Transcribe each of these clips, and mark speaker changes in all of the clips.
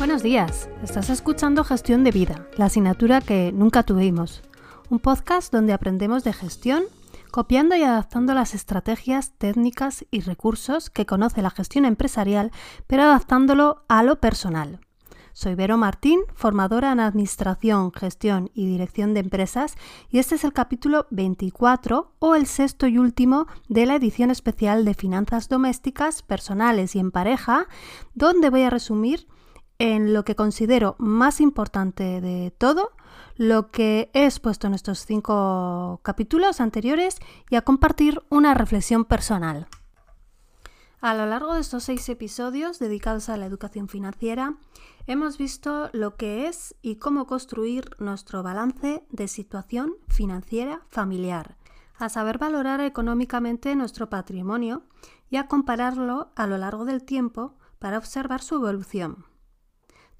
Speaker 1: Buenos días, estás escuchando Gestión de Vida, la asignatura que nunca tuvimos. Un podcast donde aprendemos de gestión, copiando y adaptando las estrategias, técnicas y recursos que conoce la gestión empresarial, pero adaptándolo a lo personal. Soy Vero Martín, formadora en Administración, Gestión y Dirección de Empresas, y este es el capítulo 24 o el sexto y último de la edición especial de Finanzas Domésticas, Personales y en Pareja, donde voy a resumir en lo que considero más importante de todo, lo que he expuesto en estos cinco capítulos anteriores y a compartir una reflexión personal. A lo largo de estos seis episodios dedicados a la educación financiera, hemos visto lo que es y cómo construir nuestro balance de situación financiera familiar, a saber valorar económicamente nuestro patrimonio y a compararlo a lo largo del tiempo para observar su evolución.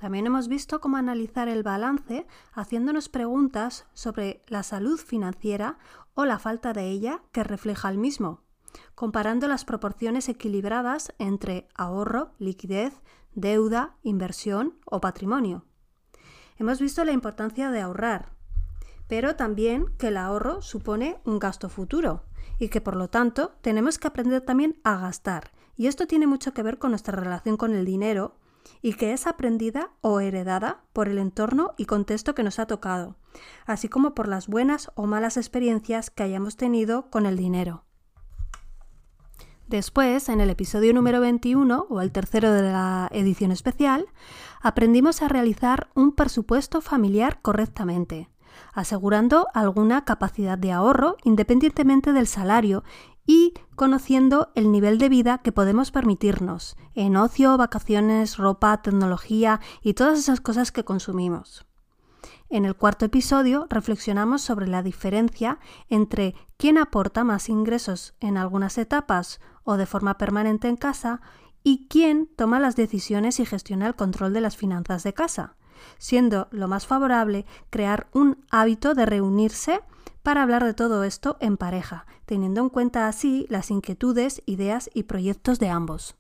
Speaker 1: También hemos visto cómo analizar el balance haciéndonos preguntas sobre la salud financiera o la falta de ella que refleja el mismo comparando las proporciones equilibradas entre ahorro, liquidez, deuda, inversión o patrimonio. Hemos visto la importancia de ahorrar, pero también que el ahorro supone un gasto futuro y que por lo tanto tenemos que aprender también a gastar. Y esto tiene mucho que ver con nuestra relación con el dinero y que es aprendida o heredada por el entorno y contexto que nos ha tocado, así como por las buenas o malas experiencias que hayamos tenido con el dinero. Después, en el episodio número 21, o el tercero de la edición especial, aprendimos a realizar un presupuesto familiar correctamente, asegurando alguna capacidad de ahorro independientemente del salario y conociendo el nivel de vida que podemos permitirnos en ocio, vacaciones, ropa, tecnología y todas esas cosas que consumimos. En el cuarto episodio reflexionamos sobre la diferencia entre quién aporta más ingresos en algunas etapas o de forma permanente en casa y quién toma las decisiones y gestiona el control de las finanzas de casa, siendo lo más favorable crear un hábito de reunirse para hablar de todo esto en pareja, teniendo en cuenta así las inquietudes, ideas y proyectos de ambos.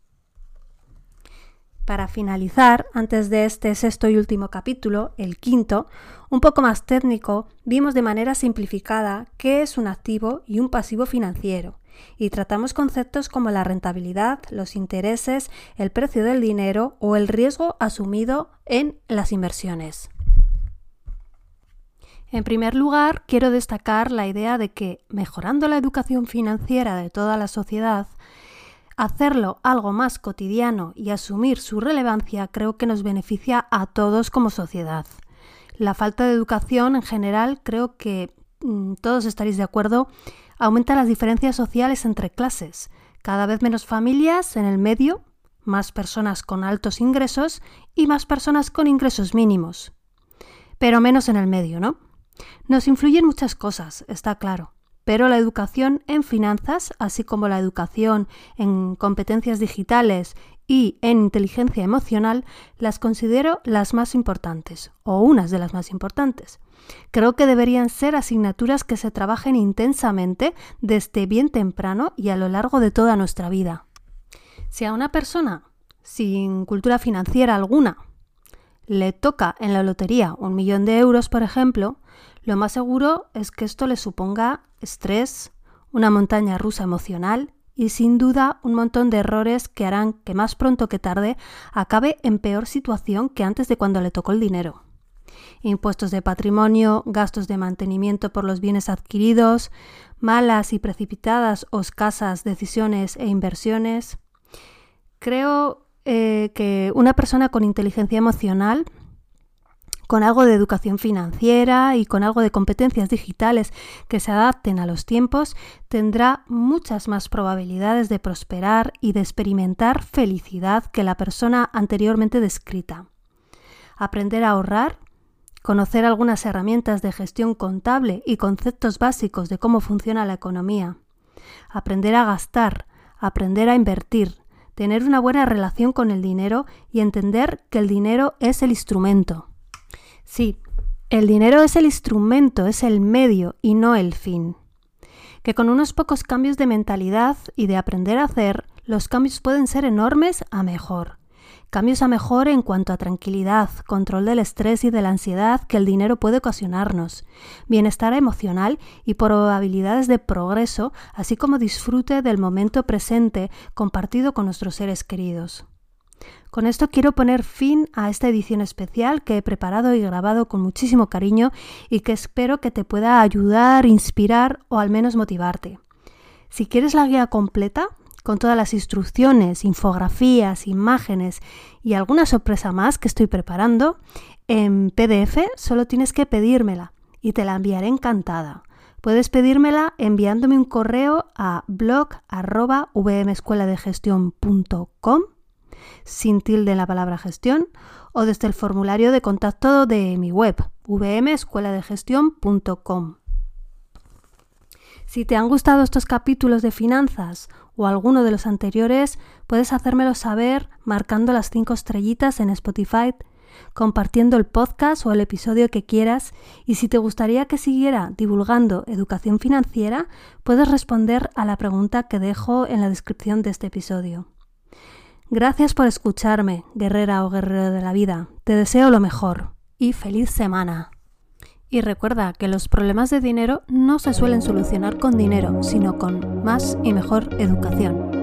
Speaker 1: Para finalizar, antes de este sexto y último capítulo, el quinto, un poco más técnico, vimos de manera simplificada qué es un activo y un pasivo financiero, y tratamos conceptos como la rentabilidad, los intereses, el precio del dinero o el riesgo asumido en las inversiones. En primer lugar, quiero destacar la idea de que, mejorando la educación financiera de toda la sociedad, hacerlo algo más cotidiano y asumir su relevancia creo que nos beneficia a todos como sociedad. La falta de educación en general creo que mm, todos estaréis de acuerdo aumenta las diferencias sociales entre clases, cada vez menos familias en el medio, más personas con altos ingresos y más personas con ingresos mínimos. Pero menos en el medio, ¿no? Nos influyen muchas cosas, está claro pero la educación en finanzas, así como la educación en competencias digitales y en inteligencia emocional, las considero las más importantes, o unas de las más importantes. Creo que deberían ser asignaturas que se trabajen intensamente desde bien temprano y a lo largo de toda nuestra vida. Si a una persona sin cultura financiera alguna le toca en la lotería un millón de euros, por ejemplo, lo más seguro es que esto le suponga estrés, una montaña rusa emocional y sin duda un montón de errores que harán que más pronto que tarde acabe en peor situación que antes de cuando le tocó el dinero. Impuestos de patrimonio, gastos de mantenimiento por los bienes adquiridos, malas y precipitadas o escasas decisiones e inversiones. Creo eh, que una persona con inteligencia emocional, con algo de educación financiera y con algo de competencias digitales que se adapten a los tiempos, tendrá muchas más probabilidades de prosperar y de experimentar felicidad que la persona anteriormente descrita. Aprender a ahorrar, conocer algunas herramientas de gestión contable y conceptos básicos de cómo funciona la economía. Aprender a gastar, aprender a invertir, tener una buena relación con el dinero y entender que el dinero es el instrumento. Sí, el dinero es el instrumento, es el medio y no el fin. Que con unos pocos cambios de mentalidad y de aprender a hacer, los cambios pueden ser enormes a mejor. Cambios a mejor en cuanto a tranquilidad, control del estrés y de la ansiedad que el dinero puede ocasionarnos, bienestar emocional y probabilidades de progreso, así como disfrute del momento presente compartido con nuestros seres queridos. Con esto quiero poner fin a esta edición especial que he preparado y grabado con muchísimo cariño y que espero que te pueda ayudar, inspirar o al menos motivarte. Si quieres la guía completa, con todas las instrucciones, infografías, imágenes y alguna sorpresa más que estoy preparando, en PDF solo tienes que pedírmela y te la enviaré encantada. Puedes pedírmela enviándome un correo a blog.vmescueladegestión.com sin tilde en la palabra gestión o desde el formulario de contacto de mi web vmescueladegestión.com. Si te han gustado estos capítulos de finanzas o alguno de los anteriores, puedes hacérmelo saber marcando las cinco estrellitas en Spotify, compartiendo el podcast o el episodio que quieras y si te gustaría que siguiera divulgando educación financiera, puedes responder a la pregunta que dejo en la descripción de este episodio. Gracias por escucharme, guerrera o guerrero de la vida. Te deseo lo mejor y feliz semana. Y recuerda que los problemas de dinero no se suelen solucionar con dinero, sino con más y mejor educación.